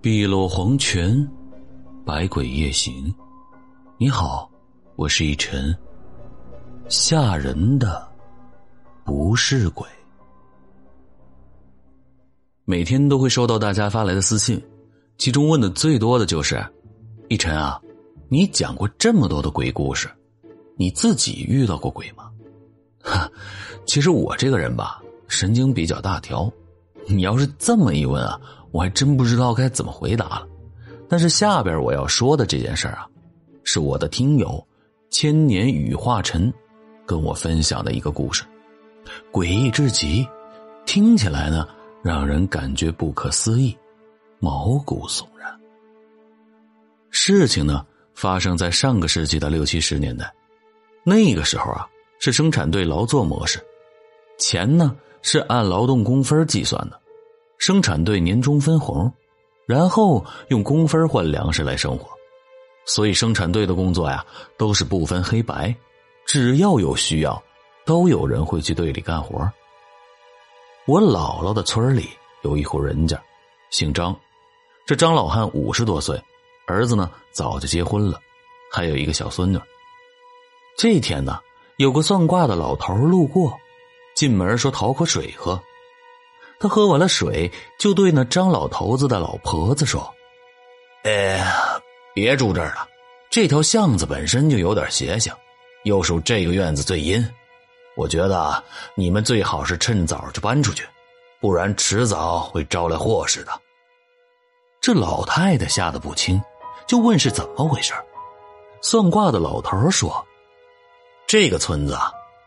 碧落黄泉，百鬼夜行。你好，我是一晨。吓人的不是鬼。每天都会收到大家发来的私信，其中问的最多的就是：“一晨啊，你讲过这么多的鬼故事，你自己遇到过鬼吗？”哈，其实我这个人吧，神经比较大条。你要是这么一问啊。我还真不知道该怎么回答了，但是下边我要说的这件事啊，是我的听友千年羽化尘跟我分享的一个故事，诡异至极，听起来呢让人感觉不可思议，毛骨悚然。事情呢发生在上个世纪的六七十年代，那个时候啊是生产队劳作模式，钱呢是按劳动工分计算的。生产队年终分红，然后用工分换粮食来生活，所以生产队的工作呀都是不分黑白，只要有需要，都有人会去队里干活。我姥姥的村里有一户人家，姓张，这张老汉五十多岁，儿子呢早就结婚了，还有一个小孙女。这天呢，有个算卦的老头路过，进门说讨口水喝。他喝完了水，就对那张老头子的老婆子说：“哎，别住这儿了，这条巷子本身就有点邪性，又属这个院子最阴，我觉得你们最好是趁早就搬出去，不然迟早会招来祸事的。”这老太太吓得不轻，就问是怎么回事。算卦的老头说：“这个村子，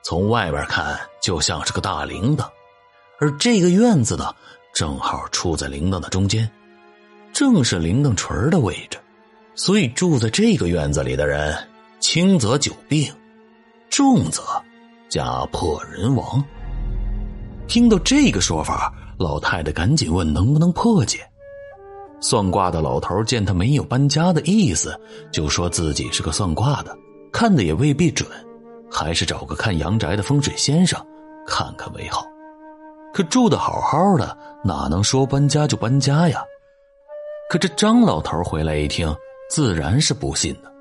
从外边看就像是个大铃铛。”而这个院子呢，正好处在铃铛的中间，正是铃铛锤的位置，所以住在这个院子里的人，轻则久病，重则家破人亡。听到这个说法，老太太赶紧问能不能破解。算卦的老头见他没有搬家的意思，就说自己是个算卦的，看的也未必准，还是找个看阳宅的风水先生看看为好。可住的好好的，哪能说搬家就搬家呀？可这张老头回来一听，自然是不信的。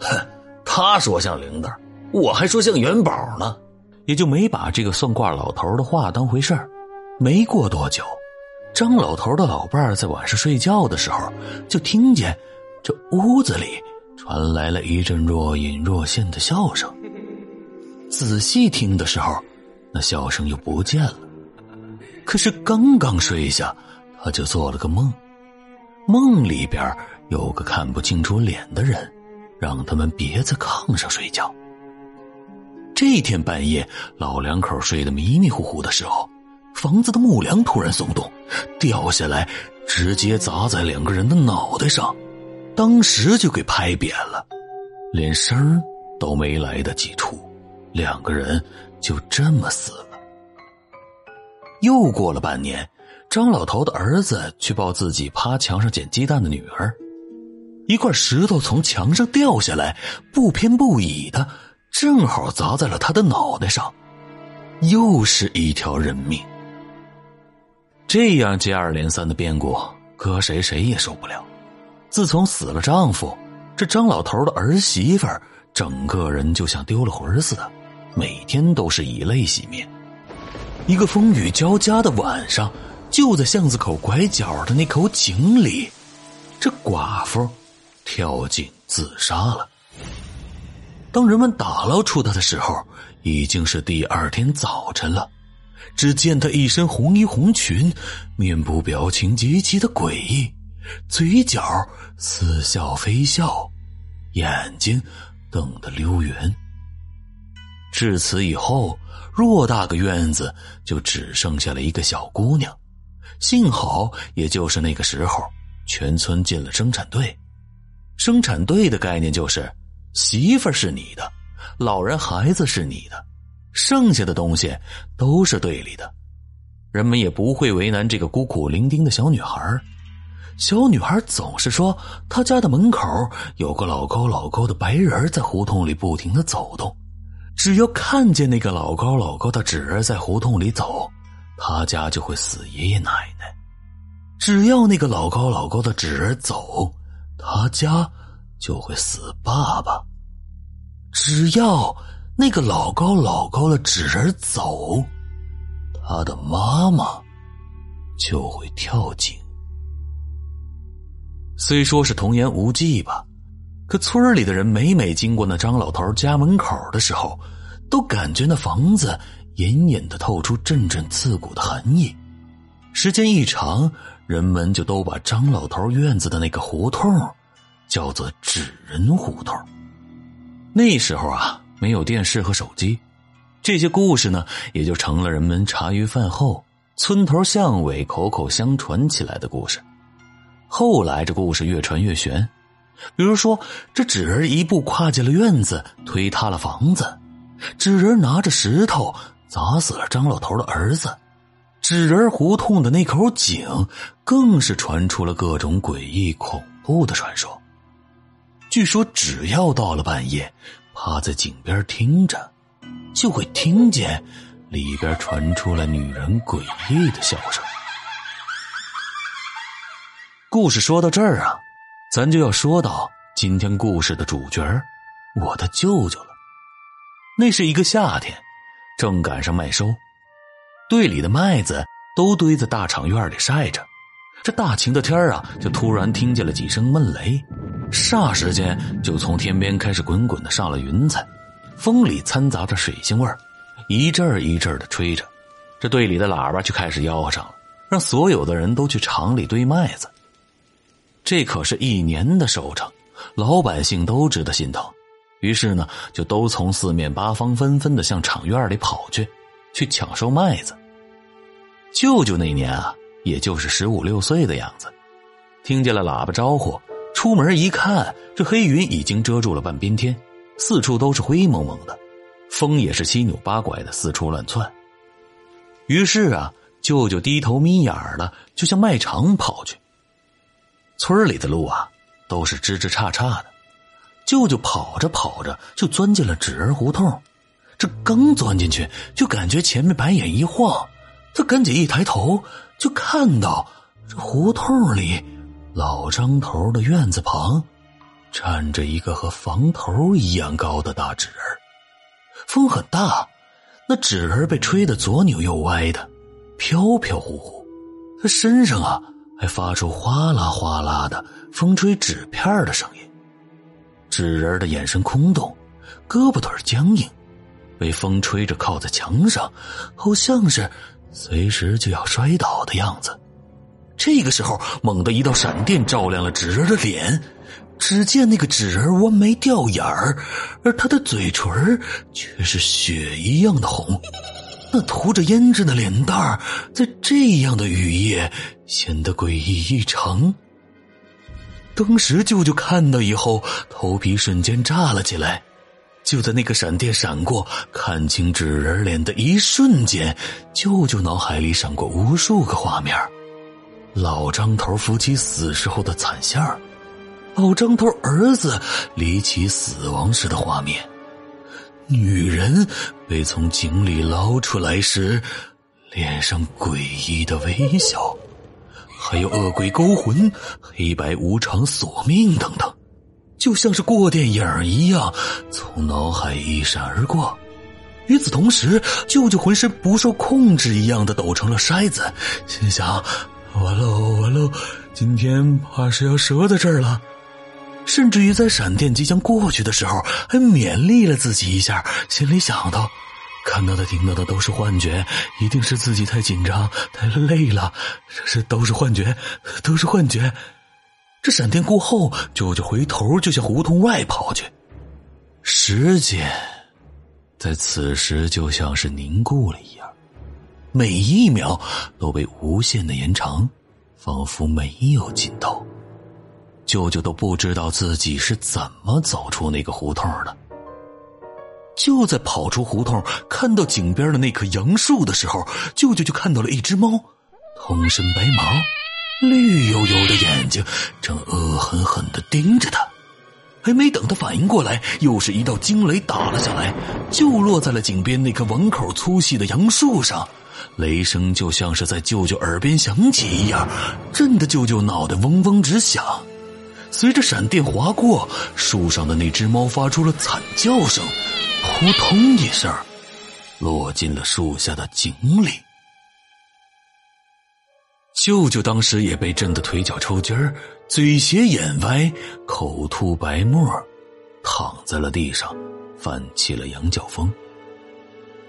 哼，他说像铃铛，我还说像元宝呢，也就没把这个算卦老头的话当回事儿。没过多久，张老头的老伴儿在晚上睡觉的时候，就听见这屋子里传来了一阵若隐若现的笑声。仔细听的时候，那笑声又不见了。可是刚刚睡下，他就做了个梦，梦里边有个看不清楚脸的人，让他们别在炕上睡觉。这天半夜，老两口睡得迷迷糊糊的时候，房子的木梁突然松动，掉下来，直接砸在两个人的脑袋上，当时就给拍扁了，连声都没来得及出，两个人就这么死了。又过了半年，张老头的儿子去抱自己趴墙上捡鸡蛋的女儿，一块石头从墙上掉下来，不偏不倚的，正好砸在了他的脑袋上，又是一条人命。这样接二连三的变故，搁谁谁也受不了。自从死了丈夫，这张老头的儿媳妇整个人就像丢了魂似的，每天都是以泪洗面。一个风雨交加的晚上，就在巷子口拐角的那口井里，这寡妇跳井自杀了。当人们打捞出她的时候，已经是第二天早晨了。只见她一身红衣红裙，面部表情极其的诡异，嘴角似笑非笑，眼睛瞪得溜圆。至此以后。偌大个院子，就只剩下了一个小姑娘。幸好，也就是那个时候，全村进了生产队。生产队的概念就是，媳妇是你的，老人孩子是你的，剩下的东西都是队里的。人们也不会为难这个孤苦伶仃的小女孩。小女孩总是说，她家的门口有个老高老高的白人，在胡同里不停的走动。只要看见那个老高老高的纸儿在胡同里走，他家就会死爷爷奶奶。只要那个老高老高的纸人走，他家就会死爸爸；只要那个老高老高的纸人走，他的妈妈就会跳井。虽说是童言无忌吧，可村里的人每每经过那张老头家门口的时候，都感觉那房子隐隐的透出阵阵刺骨的寒意。时间一长，人们就都把张老头院子的那个胡同叫做“纸人胡同”。那时候啊，没有电视和手机，这些故事呢，也就成了人们茶余饭后、村头巷尾口口相传起来的故事。后来这故事越传越玄，比如说这纸人一步跨进了院子，推塌了房子；纸人拿着石头砸死了张老头的儿子；纸人胡同的那口井更是传出了各种诡异恐怖的传说。据说只要到了半夜，趴在井边听着，就会听见里边传出了女人诡异的笑声。故事说到这儿啊，咱就要说到今天故事的主角我的舅舅了。那是一个夏天，正赶上麦收，队里的麦子都堆在大场院里晒着。这大晴的天啊，就突然听见了几声闷雷，霎时间就从天边开始滚滚的上了云彩，风里掺杂着水腥味一阵一阵的吹着。这队里的喇叭就开始吆喝上了，让所有的人都去厂里堆麦子。这可是一年的收成，老百姓都知道心疼，于是呢，就都从四面八方纷纷的向厂院里跑去，去抢收麦子。舅舅那年啊，也就是十五六岁的样子，听见了喇叭招呼，出门一看，这黑云已经遮住了半边天，四处都是灰蒙蒙的，风也是七扭八拐的四处乱窜。于是啊，舅舅低头眯眼儿的就向麦场跑去。村里的路啊，都是枝枝杈杈的。舅舅跑着跑着就钻进了纸人胡同，这刚钻进去，就感觉前面白眼一晃，他赶紧一抬头，就看到这胡同里老张头的院子旁，站着一个和房头一样高的大纸人。风很大，那纸人被吹得左扭右歪的，飘飘忽忽。他身上啊。还发出哗啦哗啦的风吹纸片的声音，纸人的眼神空洞，胳膊腿僵硬，被风吹着靠在墙上，好像是随时就要摔倒的样子。这个时候，猛地一道闪电照亮了纸人的脸，只见那个纸人弯眉掉眼儿，而他的嘴唇却是血一样的红。那涂着胭脂的脸蛋儿，在这样的雨夜显得诡异异常。当时舅舅看到以后，头皮瞬间炸了起来。就在那个闪电闪过、看清纸人脸的一瞬间，舅舅脑海里闪过无数个画面：老张头夫妻死时候的惨相，老张头儿子离奇死亡时的画面。女人被从井里捞出来时，脸上诡异的微笑，还有恶鬼勾魂、黑白无常索命等等，就像是过电影一样从脑海一闪而过。与此同时，舅舅浑身不受控制一样的抖成了筛子，心想：完喽完喽，今天怕是要折在这儿了。甚至于在闪电即将过去的时候，还勉励了自己一下，心里想到：看到的、听到的都是幻觉，一定是自己太紧张、太累了，这是都是幻觉，都是幻觉。这闪电过后，舅舅回头就向胡同外跑去。时间在此时就像是凝固了一样，每一秒都被无限的延长，仿佛没有尽头。舅舅都不知道自己是怎么走出那个胡同的。就在跑出胡同，看到井边的那棵杨树的时候，舅舅就看到了一只猫，通身白毛，绿油油的眼睛，正恶狠狠的盯着他。还没等他反应过来，又是一道惊雷打了下来，就落在了井边那棵碗口粗细的杨树上。雷声就像是在舅舅耳边响起一样，震得舅舅脑袋嗡嗡直响。随着闪电划过，树上的那只猫发出了惨叫声，扑通一声，落进了树下的井里。舅舅当时也被震得腿脚抽筋儿，嘴斜眼歪，口吐白沫，躺在了地上，犯起了羊角风。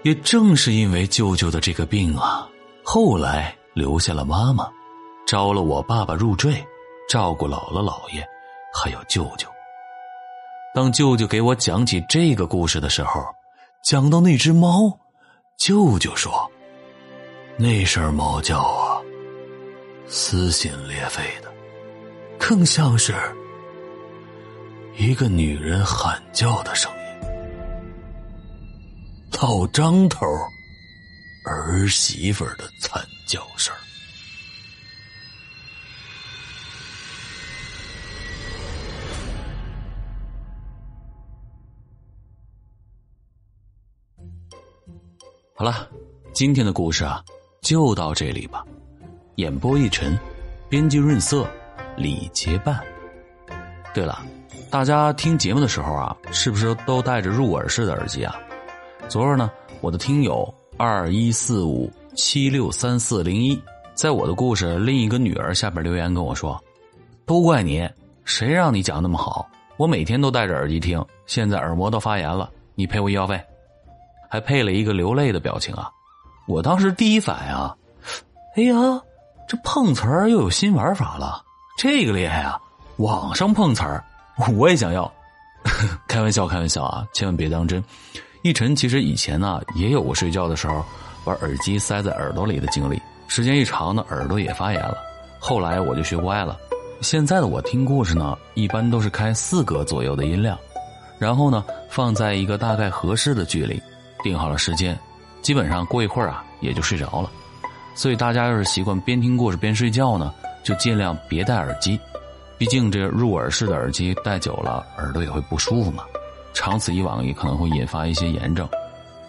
也正是因为舅舅的这个病啊，后来留下了妈妈，招了我爸爸入赘，照顾姥姥姥爷，还有舅舅。当舅舅给我讲起这个故事的时候，讲到那只猫，舅舅说：“那声猫叫啊，撕心裂肺的，更像是一个女人喊叫的声音。”老张头儿媳妇的惨叫声。好了，今天的故事啊，就到这里吧。演播一晨，编辑润色，李结伴。对了，大家听节目的时候啊，是不是都戴着入耳式的耳机啊？昨儿呢，我的听友二一四五七六三四零一，在我的故事另一个女儿下边留言跟我说：“都怪你，谁让你讲那么好？我每天都戴着耳机听，现在耳膜都发炎了，你赔我医药费。”还配了一个流泪的表情啊！我当时第一反应，啊哎呀，这碰瓷儿又有新玩法了，这个厉害啊！网上碰瓷儿，我也想要。开玩笑，开玩笑啊，千万别当真。一晨其实以前呢也有过睡觉的时候把耳机塞在耳朵里的经历，时间一长呢耳朵也发炎了。后来我就学乖了，现在的我听故事呢一般都是开四格左右的音量，然后呢放在一个大概合适的距离，定好了时间，基本上过一会儿啊也就睡着了。所以大家要是习惯边听故事边睡觉呢，就尽量别戴耳机，毕竟这入耳式的耳机戴久了耳朵也会不舒服嘛。长此以往也可能会引发一些炎症，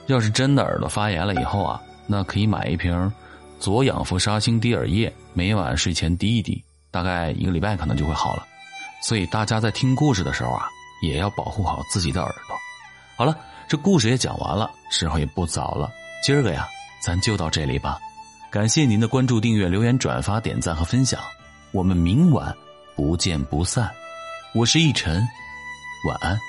要是真的耳朵发炎了以后啊，那可以买一瓶左氧氟沙星滴耳液，每晚睡前滴一滴，大概一个礼拜可能就会好了。所以大家在听故事的时候啊，也要保护好自己的耳朵。好了，这故事也讲完了，时候也不早了，今儿个呀，咱就到这里吧。感谢您的关注、订阅、留言、转发、点赞和分享，我们明晚不见不散。我是逸晨，晚安。